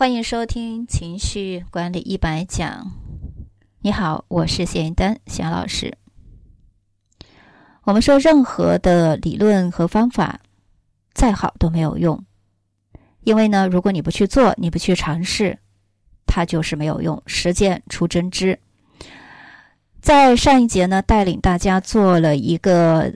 欢迎收听情绪管理一百讲。你好，我是谢云丹，夏老师。我们说，任何的理论和方法再好都没有用，因为呢，如果你不去做，你不去尝试，它就是没有用。实践出真知。在上一节呢，带领大家做了一个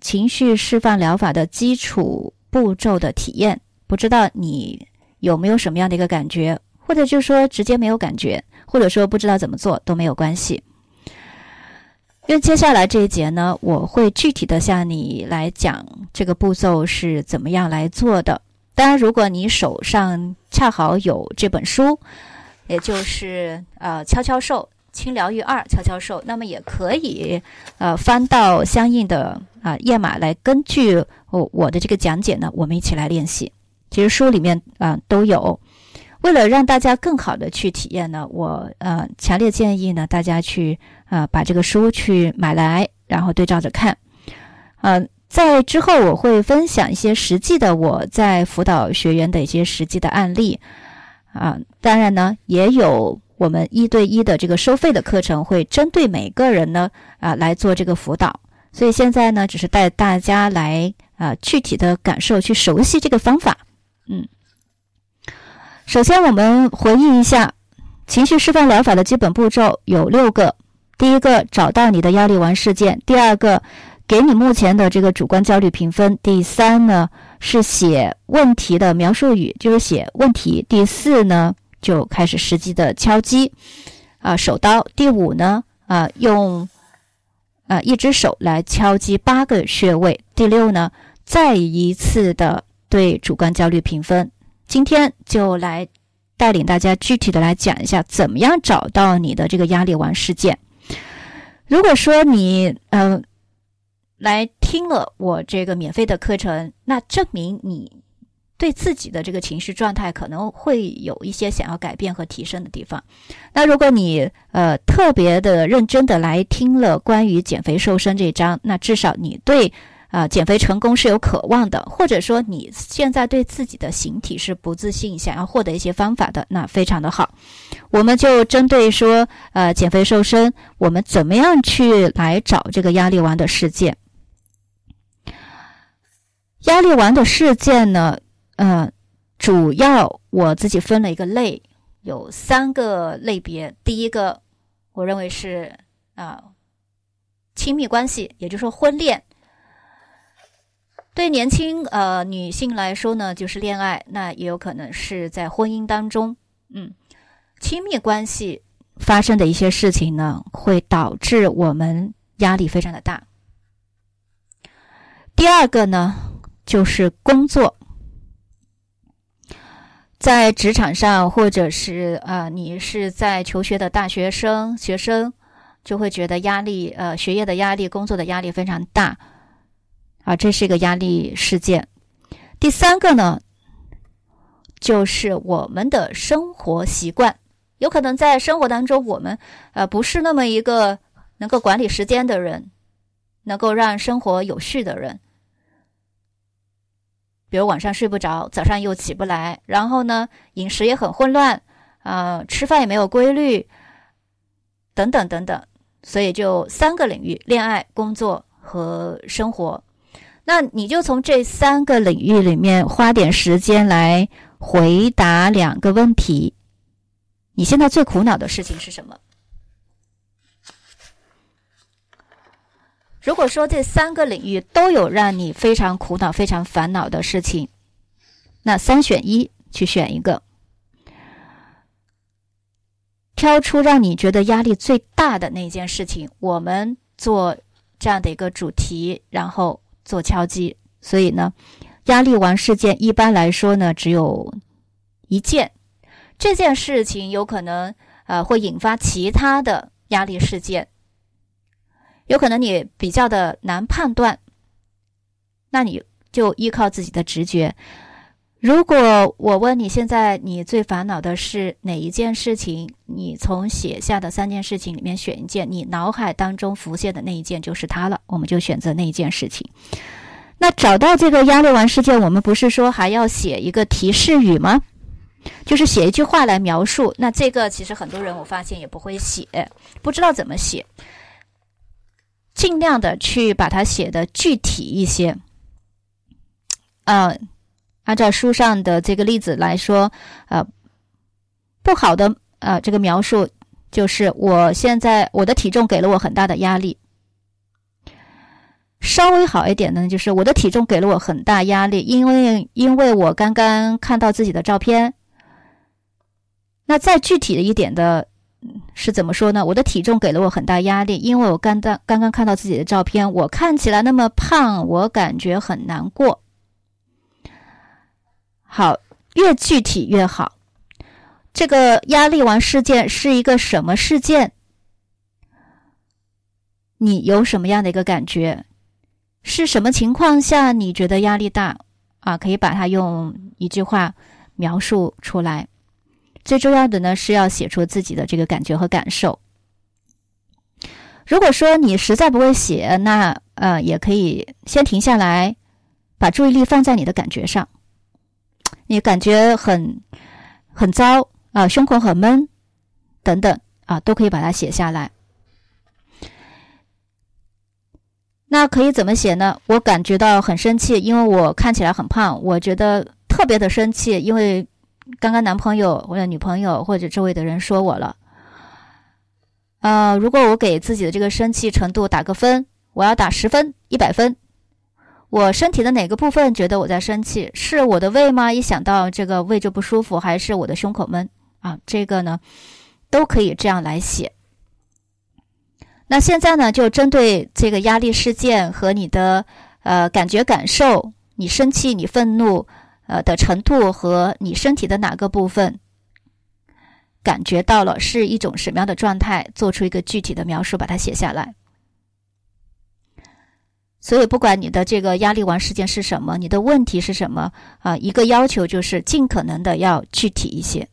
情绪释放疗法的基础步骤的体验，不知道你。有没有什么样的一个感觉，或者就说直接没有感觉，或者说不知道怎么做都没有关系。因为接下来这一节呢，我会具体的向你来讲这个步骤是怎么样来做的。当然，如果你手上恰好有这本书，也就是呃悄悄兽轻疗愈二悄悄兽，那么也可以呃翻到相应的啊页码来，根据我我的这个讲解呢，我们一起来练习。其实书里面啊都有，为了让大家更好的去体验呢，我呃强烈建议呢大家去啊把这个书去买来，然后对照着看。呃，在之后我会分享一些实际的我在辅导学员的一些实际的案例啊，当然呢也有我们一对一的这个收费的课程，会针对每个人呢啊来做这个辅导。所以现在呢只是带大家来啊具体的感受，去熟悉这个方法。嗯，首先我们回忆一下情绪释放疗法的基本步骤有六个。第一个，找到你的压力王事件；第二个，给你目前的这个主观焦虑评分；第三呢，是写问题的描述语，就是写问题；第四呢，就开始实际的敲击啊手刀；第五呢，啊用啊一只手来敲击八个穴位；第六呢，再一次的。对主观焦虑评分，今天就来带领大家具体的来讲一下，怎么样找到你的这个压力王事件。如果说你嗯来听了我这个免费的课程，那证明你对自己的这个情绪状态可能会有一些想要改变和提升的地方。那如果你呃特别的认真的来听了关于减肥瘦身这一章，那至少你对。啊，减肥成功是有渴望的，或者说你现在对自己的形体是不自信，想要获得一些方法的，那非常的好。我们就针对说，呃，减肥瘦身，我们怎么样去来找这个压力王的事件？压力王的事件呢，呃，主要我自己分了一个类，有三个类别。第一个，我认为是啊，亲密关系，也就是说婚恋。对年轻呃女性来说呢，就是恋爱，那也有可能是在婚姻当中，嗯，亲密关系发生的一些事情呢，会导致我们压力非常的大。第二个呢，就是工作，在职场上或者是啊，你是在求学的大学生、学生，就会觉得压力，呃，学业的压力、工作的压力非常大。啊，这是一个压力事件。第三个呢，就是我们的生活习惯，有可能在生活当中，我们呃不是那么一个能够管理时间的人，能够让生活有序的人。比如晚上睡不着，早上又起不来，然后呢，饮食也很混乱，啊，吃饭也没有规律，等等等等。所以就三个领域：恋爱、工作和生活。那你就从这三个领域里面花点时间来回答两个问题：你现在最苦恼的事情是什么？如果说这三个领域都有让你非常苦恼、非常烦恼的事情，那三选一，去选一个，挑出让你觉得压力最大的那件事情，我们做这样的一个主题，然后。做敲击，所以呢，压力王事件一般来说呢只有一件，这件事情有可能呃会引发其他的压力事件，有可能你比较的难判断，那你就依靠自己的直觉。如果我问你现在你最烦恼的是哪一件事情，你从写下的三件事情里面选一件，你脑海当中浮现的那一件就是它了，我们就选择那一件事情。那找到这个压力丸事件，我们不是说还要写一个提示语吗？就是写一句话来描述。那这个其实很多人我发现也不会写，不知道怎么写。尽量的去把它写的具体一些。呃，按照书上的这个例子来说，呃，不好的呃这个描述就是我现在我的体重给了我很大的压力。稍微好一点的呢，就是我的体重给了我很大压力，因为因为我刚刚看到自己的照片。那再具体的一点的。是怎么说呢？我的体重给了我很大压力，因为我刚刚刚刚看到自己的照片，我看起来那么胖，我感觉很难过。好，越具体越好。这个压力王事件是一个什么事件？你有什么样的一个感觉？是什么情况下你觉得压力大？啊，可以把它用一句话描述出来。最重要的呢是要写出自己的这个感觉和感受。如果说你实在不会写，那呃也可以先停下来，把注意力放在你的感觉上。你感觉很很糟啊，胸口很闷等等啊，都可以把它写下来。那可以怎么写呢？我感觉到很生气，因为我看起来很胖，我觉得特别的生气，因为。刚刚男朋友或者女朋友或者周围的人说我了，呃，如果我给自己的这个生气程度打个分，我要打十分、一百分。我身体的哪个部分觉得我在生气？是我的胃吗？一想到这个胃就不舒服，还是我的胸口闷啊？这个呢，都可以这样来写。那现在呢，就针对这个压力事件和你的呃感觉感受，你生气，你愤怒。呃的程度和你身体的哪个部分感觉到了是一种什么样的状态，做出一个具体的描述，把它写下来。所以，不管你的这个压力王事件是什么，你的问题是什么啊，一个要求就是尽可能的要具体一些。